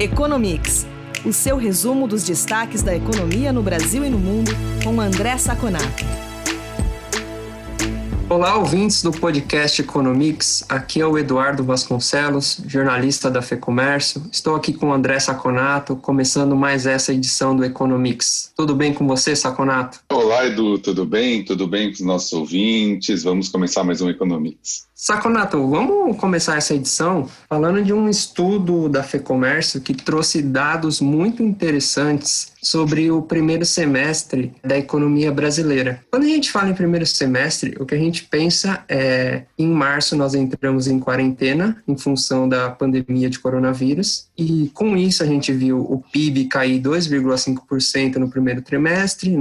Economics, o seu resumo dos destaques da economia no Brasil e no mundo, com André Saconato. Olá, ouvintes do podcast Economics. Aqui é o Eduardo Vasconcelos, jornalista da FEComércio. Estou aqui com o André Saconato, começando mais essa edição do Economics. Tudo bem com você, Saconato? Olá, Edu, tudo bem? Tudo bem com os nossos ouvintes? Vamos começar mais um Economics. Saconato, vamos começar essa edição falando de um estudo da FEComércio que trouxe dados muito interessantes sobre o primeiro semestre da economia brasileira. Quando a gente fala em primeiro semestre, o que a gente pensa é em março nós entramos em quarentena em função da pandemia de coronavírus e com isso a gente viu o PIB cair 2,5% no primeiro trimestre,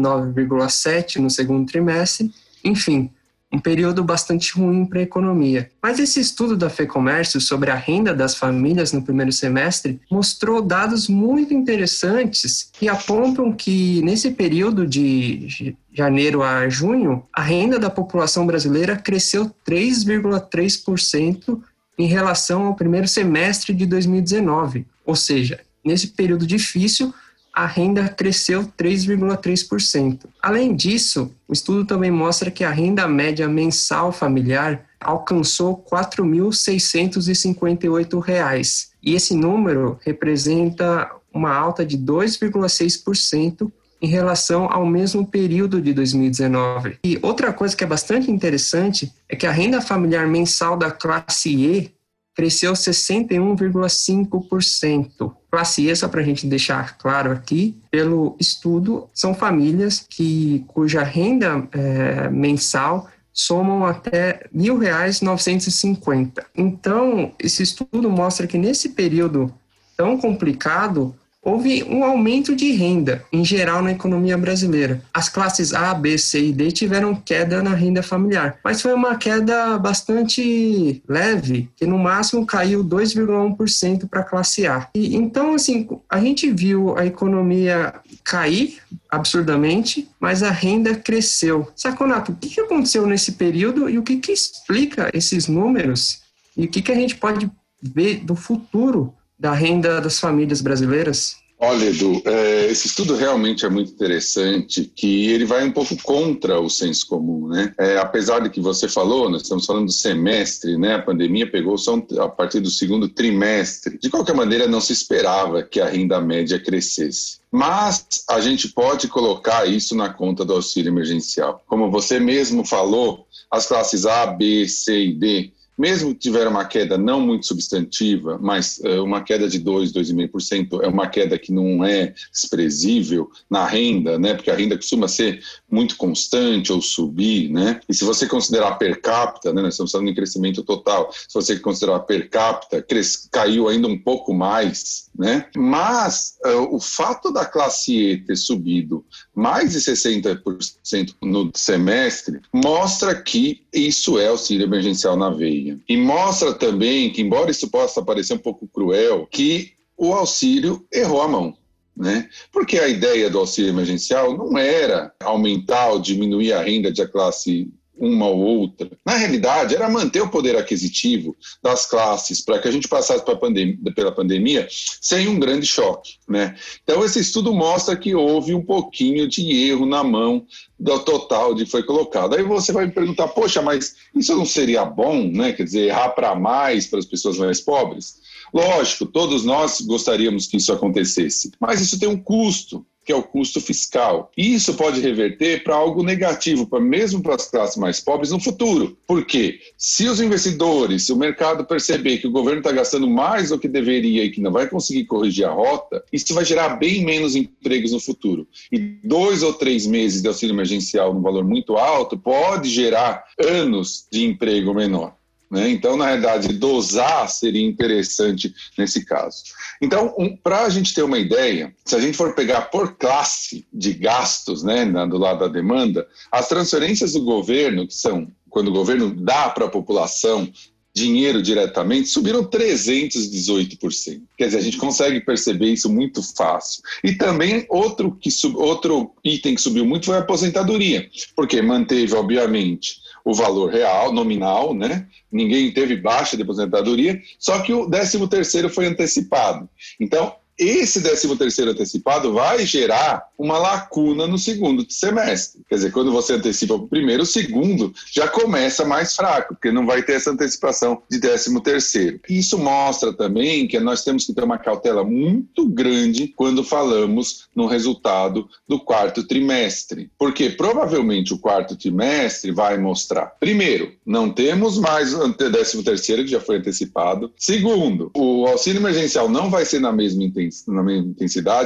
9,7% no segundo trimestre, enfim, um período bastante ruim para a economia. Mas esse estudo da FEComércio sobre a renda das famílias no primeiro semestre mostrou dados muito interessantes que apontam que nesse período de janeiro a junho, a renda da população brasileira cresceu 3,3% em relação ao primeiro semestre de 2019. Ou seja, nesse período difícil, a renda cresceu 3,3%. Além disso, o estudo também mostra que a renda média mensal familiar alcançou R$ 4.658. E esse número representa uma alta de 2,6% em relação ao mesmo período de 2019. E outra coisa que é bastante interessante é que a renda familiar mensal da classe E cresceu 61,5%. Classe E, só para a gente deixar claro aqui, pelo estudo, são famílias que, cuja renda é, mensal somam até R$ 1.950. Então, esse estudo mostra que nesse período tão complicado, houve um aumento de renda em geral na economia brasileira. As classes A, B, C e D tiveram queda na renda familiar, mas foi uma queda bastante leve, que no máximo caiu 2,1% para a classe A. E, então, assim, a gente viu a economia cair absurdamente, mas a renda cresceu. Saconato, o que aconteceu nesse período e o que, que explica esses números? E o que, que a gente pode ver do futuro da renda das famílias brasileiras? Olha, Edu, é, esse estudo realmente é muito interessante, que ele vai um pouco contra o senso comum, né? É, apesar de que você falou, nós estamos falando do semestre, né? A pandemia pegou só a partir do segundo trimestre. De qualquer maneira, não se esperava que a renda média crescesse. Mas a gente pode colocar isso na conta do auxílio emergencial. Como você mesmo falou, as classes A, B, C e D mesmo que tiver uma queda não muito substantiva, mas uh, uma queda de 2, 2,5% é uma queda que não é desprezível na renda, né? Porque a renda costuma ser muito constante ou subir, né? E se você considerar per capita, né? Nós estamos falando em crescimento total. Se você considerar per capita, cres, caiu ainda um pouco mais, né? Mas uh, o fato da classe E ter subido mais de 60% no semestre mostra que isso é auxílio emergencial na veia. E mostra também que, embora isso possa parecer um pouco cruel, que o auxílio errou a mão. Né? Porque a ideia do auxílio emergencial não era aumentar ou diminuir a renda de classe uma ou outra. Na realidade, era manter o poder aquisitivo das classes para que a gente passasse pandemia, pela pandemia sem um grande choque. Né? Então, esse estudo mostra que houve um pouquinho de erro na mão do total de foi colocado. Aí você vai me perguntar, poxa, mas isso não seria bom, né? Quer dizer, errar para mais para as pessoas mais pobres? Lógico, todos nós gostaríamos que isso acontecesse, mas isso tem um custo que é o custo fiscal. E isso pode reverter para algo negativo, para mesmo para as classes mais pobres no futuro. Porque se os investidores, se o mercado perceber que o governo está gastando mais do que deveria e que não vai conseguir corrigir a rota, isso vai gerar bem menos empregos no futuro. E dois ou três meses de auxílio emergencial num valor muito alto pode gerar anos de emprego menor. Né? Então, na realidade, dosar seria interessante nesse caso. Então, um, para a gente ter uma ideia, se a gente for pegar por classe de gastos né, na, do lado da demanda, as transferências do governo, que são quando o governo dá para a população dinheiro diretamente, subiram 318%. Quer dizer, a gente consegue perceber isso muito fácil. E também outro, que outro item que subiu muito foi a aposentadoria, porque manteve, obviamente, o valor real, nominal, né? Ninguém teve baixa de aposentadoria, só que o 13 terceiro foi antecipado. Então, esse 13 terceiro antecipado vai gerar uma lacuna no segundo semestre. Quer dizer, quando você antecipa o primeiro, o segundo já começa mais fraco, porque não vai ter essa antecipação de 13 terceiro. Isso mostra também que nós temos que ter uma cautela muito grande quando falamos no resultado do quarto trimestre, porque provavelmente o quarto trimestre vai mostrar, primeiro, não temos mais o 13 terceiro que já foi antecipado. Segundo, o auxílio emergencial não vai ser na mesma intensidade.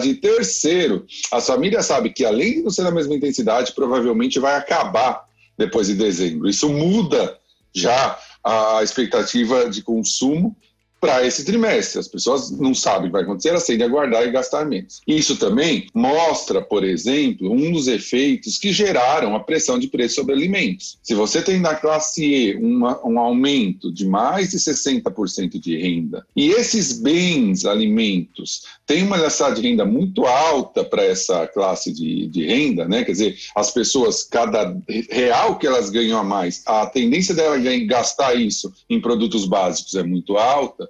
E terceiro, as famílias sabem que além de não ser na mesma intensidade, provavelmente vai acabar depois de dezembro. Isso muda já a expectativa de consumo para esse trimestre. As pessoas não sabem o que vai acontecer, elas tendem a guardar e gastar menos. Isso também mostra, por exemplo, um dos efeitos que geraram a pressão de preço sobre alimentos. Se você tem na classe E uma, um aumento de mais de 60% de renda e esses bens, alimentos, têm uma elastidade de renda muito alta para essa classe de, de renda, né? quer dizer, as pessoas, cada real que elas ganham a mais, a tendência dela gastar isso em produtos básicos é muito alta,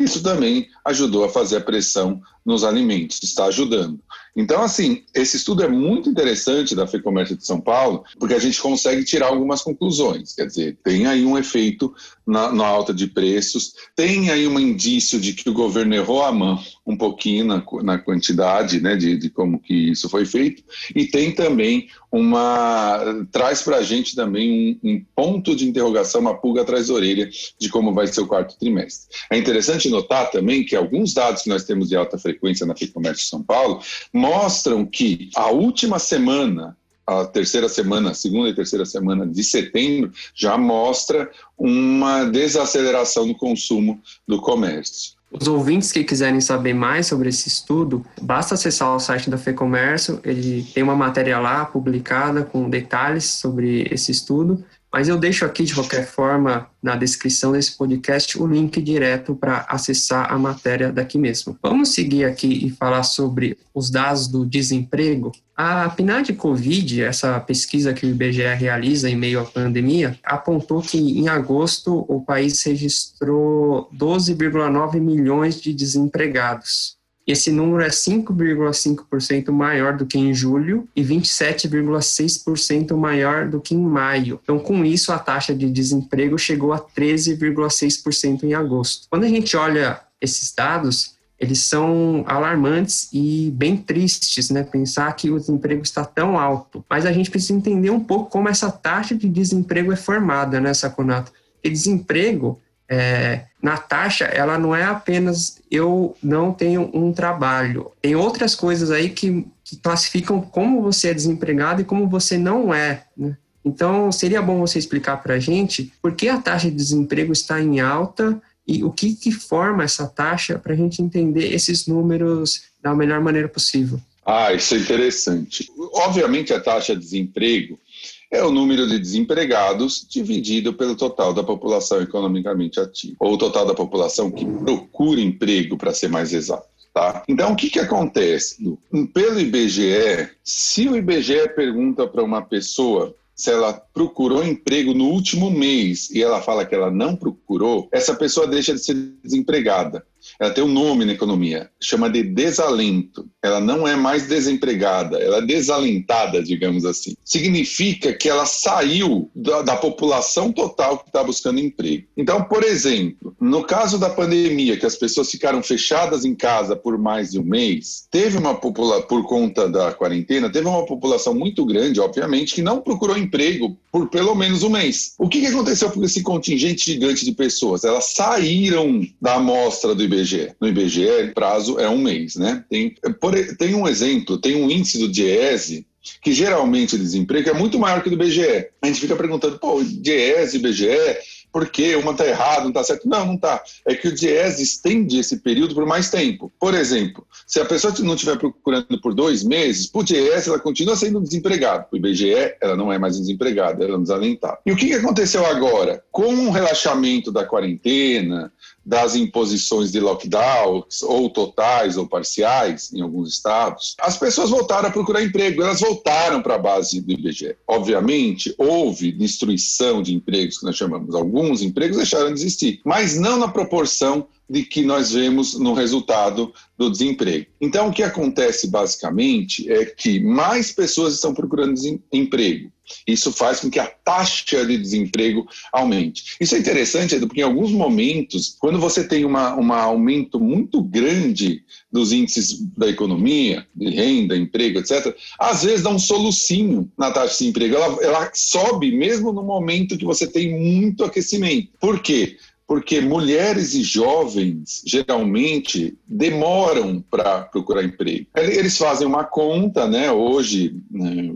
isso também ajudou a fazer a pressão nos alimentos, está ajudando. Então, assim, esse estudo é muito interessante da FEComércio de São Paulo, porque a gente consegue tirar algumas conclusões. Quer dizer, tem aí um efeito na, na alta de preços, tem aí um indício de que o governo errou a mão um pouquinho na, na quantidade né, de, de como que isso foi feito, e tem também uma. traz para a gente também um, um, ponto de interrogação, uma pulga atrás da orelha de como vai ser o quarto trimestre. É interessante notar também que alguns dados que nós temos de alta frequência na FEComércio de São Paulo mostram que a última semana a terceira semana, segunda e terceira semana de setembro, já mostra uma desaceleração no consumo do comércio. Os ouvintes que quiserem saber mais sobre esse estudo, basta acessar o site da FEComércio, ele tem uma matéria lá publicada com detalhes sobre esse estudo mas eu deixo aqui, de qualquer forma, na descrição desse podcast, o link direto para acessar a matéria daqui mesmo. Vamos seguir aqui e falar sobre os dados do desemprego. A PNAD Covid, essa pesquisa que o IBGE realiza em meio à pandemia, apontou que em agosto o país registrou 12,9 milhões de desempregados. Esse número é 5,5% maior do que em julho e 27,6% maior do que em maio. Então, com isso, a taxa de desemprego chegou a 13,6% em agosto. Quando a gente olha esses dados, eles são alarmantes e bem tristes, né? Pensar que o desemprego está tão alto. Mas a gente precisa entender um pouco como essa taxa de desemprego é formada, né, Saconato? Porque desemprego é, na taxa, ela não é apenas eu não tenho um trabalho. Tem outras coisas aí que, que classificam como você é desempregado e como você não é. Né? Então, seria bom você explicar para a gente por que a taxa de desemprego está em alta e o que, que forma essa taxa para a gente entender esses números da melhor maneira possível. Ah, isso é interessante. Obviamente, a taxa de desemprego é o número de desempregados dividido pelo total da população economicamente ativa, ou o total da população que procura emprego, para ser mais exato. Tá? Então, o que, que acontece? Pelo IBGE, se o IBGE pergunta para uma pessoa se ela procurou emprego no último mês e ela fala que ela não procurou, essa pessoa deixa de ser desempregada ela tem um nome na economia, chama de desalento. Ela não é mais desempregada, ela é desalentada, digamos assim. Significa que ela saiu da, da população total que está buscando emprego. Então, por exemplo, no caso da pandemia, que as pessoas ficaram fechadas em casa por mais de um mês, teve uma população, por conta da quarentena, teve uma população muito grande, obviamente, que não procurou emprego por pelo menos um mês. O que, que aconteceu com esse contingente gigante de pessoas? Elas saíram da amostra do IBGE. No IBGE, prazo é um mês, né? Tem, por, tem um exemplo, tem um índice do DIESE que geralmente o desemprego é muito maior que o do IBGE. A gente fica perguntando, pô, DIESE, IBGE, porque uma está errada, não está certo. Não, não está. É que o DIES estende esse período por mais tempo. Por exemplo, se a pessoa não estiver procurando por dois meses, para o ela continua sendo desempregada. O IBGE, ela não é mais desempregada, ela é desalentada. E o que aconteceu agora? Com o relaxamento da quarentena, das imposições de lockdowns, ou totais ou parciais, em alguns estados, as pessoas voltaram a procurar emprego, elas voltaram para a base do IBGE. Obviamente, houve destruição de empregos, que nós chamamos, alguns empregos deixaram de existir, mas não na proporção de que nós vemos no resultado do desemprego. Então, o que acontece basicamente é que mais pessoas estão procurando emprego. Isso faz com que a taxa de desemprego aumente. Isso é interessante, porque em alguns momentos, quando você tem um aumento muito grande dos índices da economia, de renda, emprego, etc., às vezes dá um solucinho na taxa de desemprego. Ela, ela sobe mesmo no momento que você tem muito aquecimento. Por quê? Porque mulheres e jovens geralmente demoram para procurar emprego. Eles fazem uma conta, né? Hoje, né?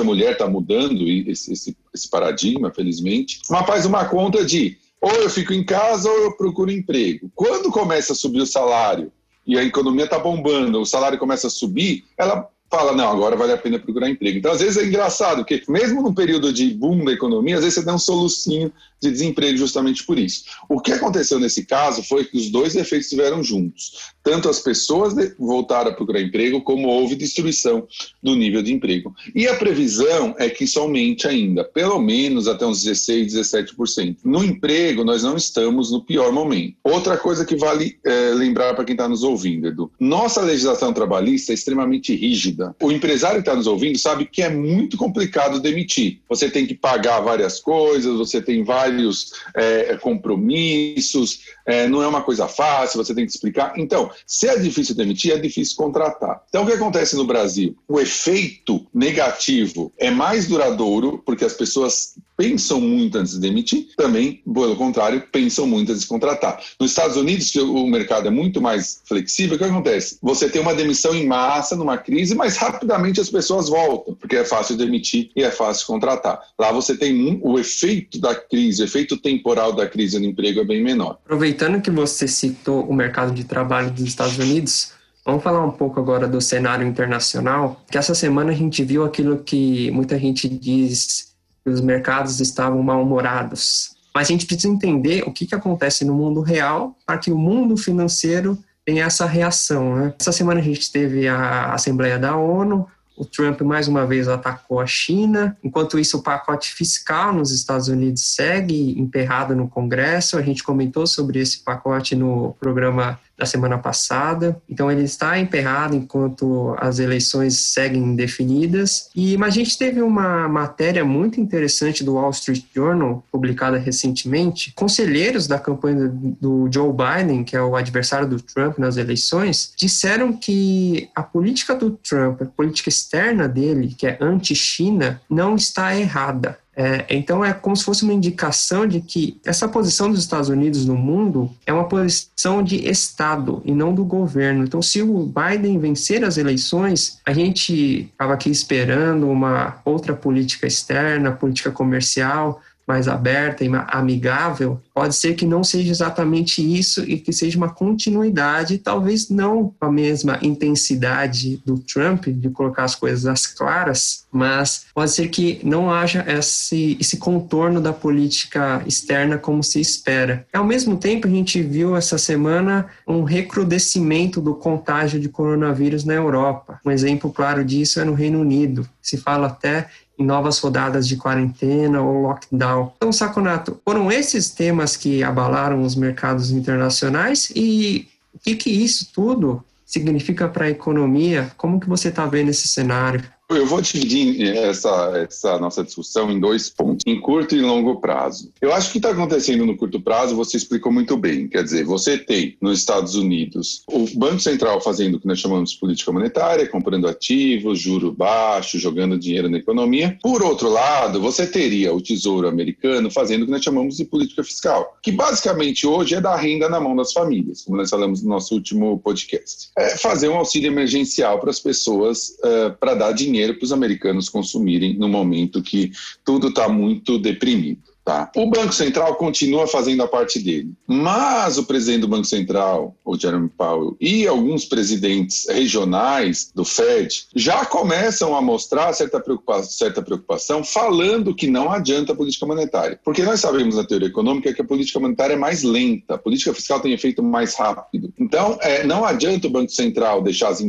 a mulher está mudando esse, esse, esse paradigma, felizmente, mas faz uma conta de ou eu fico em casa ou eu procuro emprego. Quando começa a subir o salário e a economia está bombando, o salário começa a subir, ela fala, não, agora vale a pena procurar emprego. Então, às vezes é engraçado, porque mesmo num período de boom da economia, às vezes você dá um solucinho de desemprego justamente por isso. O que aconteceu nesse caso foi que os dois efeitos estiveram juntos. Tanto as pessoas voltaram a procurar emprego, como houve destruição do nível de emprego. E a previsão é que isso aumente ainda, pelo menos até uns 16, 17%. No emprego, nós não estamos no pior momento. Outra coisa que vale é, lembrar para quem está nos ouvindo, Edu, nossa legislação trabalhista é extremamente rígida. O empresário que está nos ouvindo sabe que é muito complicado demitir. Você tem que pagar várias coisas, você tem vários é, compromissos, é, não é uma coisa fácil, você tem que explicar. Então, se é difícil demitir, é difícil contratar. Então, o que acontece no Brasil? O efeito negativo é mais duradouro, porque as pessoas pensam muito antes de demitir, também, pelo contrário, pensam muito antes de contratar. Nos Estados Unidos, que o mercado é muito mais flexível, o que acontece? Você tem uma demissão em massa numa crise, mas rapidamente as pessoas voltam, porque é fácil demitir e é fácil contratar. Lá você tem o efeito da crise, o efeito temporal da crise no emprego é bem menor. Aproveitando que você citou o mercado de trabalho dos Estados Unidos, Vamos falar um pouco agora do cenário internacional, que essa semana a gente viu aquilo que muita gente diz que os mercados estavam mal-humorados. Mas a gente precisa entender o que, que acontece no mundo real para que o mundo financeiro tenha essa reação. Né? Essa semana a gente teve a Assembleia da ONU, o Trump mais uma vez atacou a China. Enquanto isso, o pacote fiscal nos Estados Unidos segue emperrado no Congresso. A gente comentou sobre esse pacote no programa da semana passada. Então ele está emperrado enquanto as eleições seguem indefinidas. E mas a gente teve uma matéria muito interessante do Wall Street Journal publicada recentemente. Conselheiros da campanha do Joe Biden, que é o adversário do Trump nas eleições, disseram que a política do Trump, a política externa dele, que é anti-China, não está errada. É, então é como se fosse uma indicação de que essa posição dos Estados Unidos no mundo é uma posição de Estado e não do governo. Então, se o Biden vencer as eleições, a gente estava aqui esperando uma outra política externa, política comercial, mais aberta e amigável, pode ser que não seja exatamente isso e que seja uma continuidade, talvez não a mesma intensidade do Trump de colocar as coisas às claras, mas pode ser que não haja esse, esse contorno da política externa como se espera. Ao mesmo tempo, a gente viu essa semana um recrudescimento do contágio de coronavírus na Europa. Um exemplo claro disso é no Reino Unido. Se fala até em novas rodadas de quarentena ou lockdown. Então, Saconato, foram esses temas que abalaram os mercados internacionais e o que, que isso tudo significa para a economia? Como que você está vendo esse cenário? Eu vou dividir essa, essa nossa discussão em dois pontos, em curto e longo prazo. Eu acho que está acontecendo no curto prazo você explicou muito bem. Quer dizer, você tem nos Estados Unidos o Banco Central fazendo o que nós chamamos de política monetária, comprando ativos, juro baixo, jogando dinheiro na economia. Por outro lado, você teria o Tesouro Americano fazendo o que nós chamamos de política fiscal, que basicamente hoje é dar renda na mão das famílias, como nós falamos no nosso último podcast. É fazer um auxílio emergencial para as pessoas, uh, para dar dinheiro dinheiro para os americanos consumirem no momento que tudo está muito deprimido. Tá? O Banco Central continua fazendo a parte dele, mas o presidente do Banco Central, o Jeremy Powell, e alguns presidentes regionais do Fed já começam a mostrar certa preocupação, certa preocupação falando que não adianta a política monetária. Porque nós sabemos na teoria econômica que a política monetária é mais lenta, a política fiscal tem efeito mais rápido. Então, é, não adianta o Banco Central deixar as,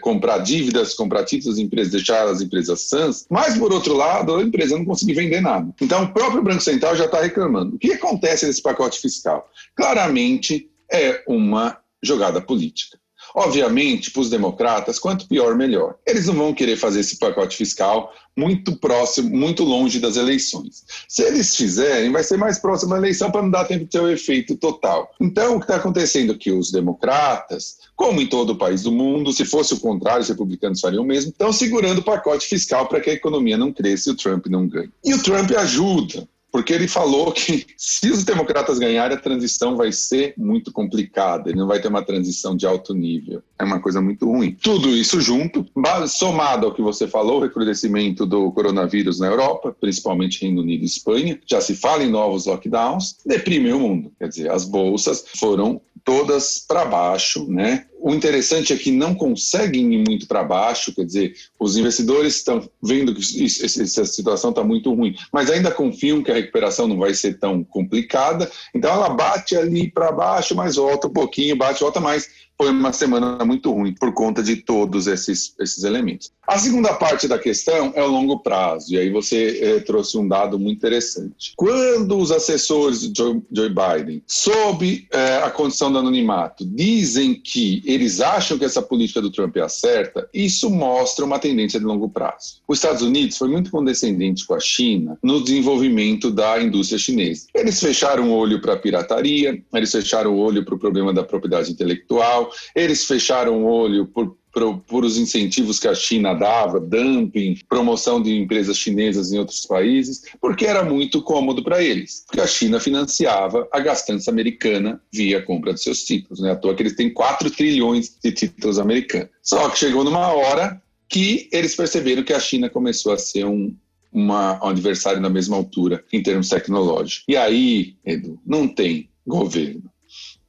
comprar dívidas, comprar títulos de empresas, deixar as empresas sãs, mas, por outro lado, a empresa não conseguir vender nada. Então, o próprio Banco Central já está reclamando. O que acontece nesse pacote fiscal? Claramente é uma jogada política. Obviamente, para os democratas, quanto pior, melhor. Eles não vão querer fazer esse pacote fiscal muito próximo, muito longe das eleições. Se eles fizerem, vai ser mais próximo da eleição para não dar tempo de ter o efeito total. Então, o que está acontecendo é que os democratas, como em todo o país do mundo, se fosse o contrário, os republicanos fariam o mesmo, estão segurando o pacote fiscal para que a economia não cresça e o Trump não ganhe. E o Trump ajuda porque ele falou que se os democratas ganharem, a transição vai ser muito complicada, ele não vai ter uma transição de alto nível. É uma coisa muito ruim. Tudo isso junto, somado ao que você falou, o recrudescimento do coronavírus na Europa, principalmente Reino Unido e Espanha, já se fala em novos lockdowns, deprime o mundo. Quer dizer, as bolsas foram todas para baixo, né? O interessante é que não conseguem ir muito para baixo, quer dizer, os investidores estão vendo que essa situação está muito ruim, mas ainda confiam que a recuperação não vai ser tão complicada, então ela bate ali para baixo, mas volta um pouquinho, bate, volta mais, foi uma semana muito ruim por conta de todos esses, esses elementos. A segunda parte da questão é o longo prazo, e aí você eh, trouxe um dado muito interessante. Quando os assessores de Joe, Joe Biden, sob eh, a condição do anonimato, dizem que eles acham que essa política do Trump é certa, isso mostra uma tendência de longo prazo. Os Estados Unidos foi muito condescendente com a China no desenvolvimento da indústria chinesa. Eles fecharam o olho para a pirataria, eles fecharam o olho para o problema da propriedade intelectual, eles fecharam o olho por, por, por, os incentivos que a China dava, dumping, promoção de empresas chinesas em outros países, porque era muito cômodo para eles, porque a China financiava a gastança americana via compra de seus títulos. Né? À toa que eles têm 4 trilhões de títulos americanos. Só que chegou numa hora que eles perceberam que a China começou a ser um, uma, um adversário na mesma altura em termos tecnológicos. E aí, Edu, não tem governo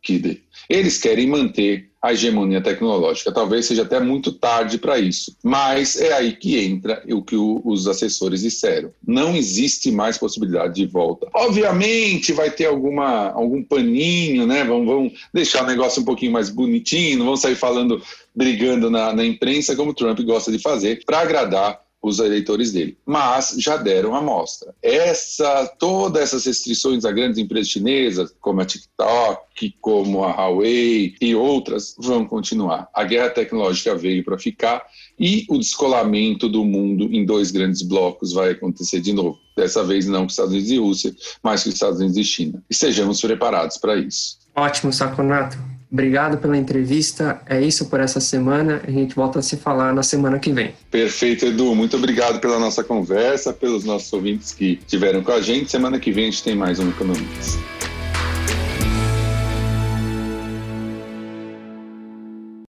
que dê. Eles querem manter a hegemonia tecnológica. Talvez seja até muito tarde para isso, mas é aí que entra o que o, os assessores disseram. Não existe mais possibilidade de volta. Obviamente vai ter alguma, algum paninho, né? Vão, vão deixar o negócio um pouquinho mais bonitinho, não vão sair falando, brigando na, na imprensa, como Trump gosta de fazer, para agradar os eleitores dele. Mas já deram amostra. Essa, todas essas restrições a grandes empresas chinesas, como a TikTok, como a Huawei e outras, vão continuar. A guerra tecnológica veio para ficar e o descolamento do mundo em dois grandes blocos vai acontecer de novo. Dessa vez não com os Estados Unidos e Rússia, mas com os Estados Unidos e China. E sejamos preparados para isso. Ótimo, Saconato. Obrigado pela entrevista. É isso por essa semana. A gente volta a se falar na semana que vem. Perfeito, Edu. Muito obrigado pela nossa conversa, pelos nossos ouvintes que estiveram com a gente. Semana que vem a gente tem mais um Economista.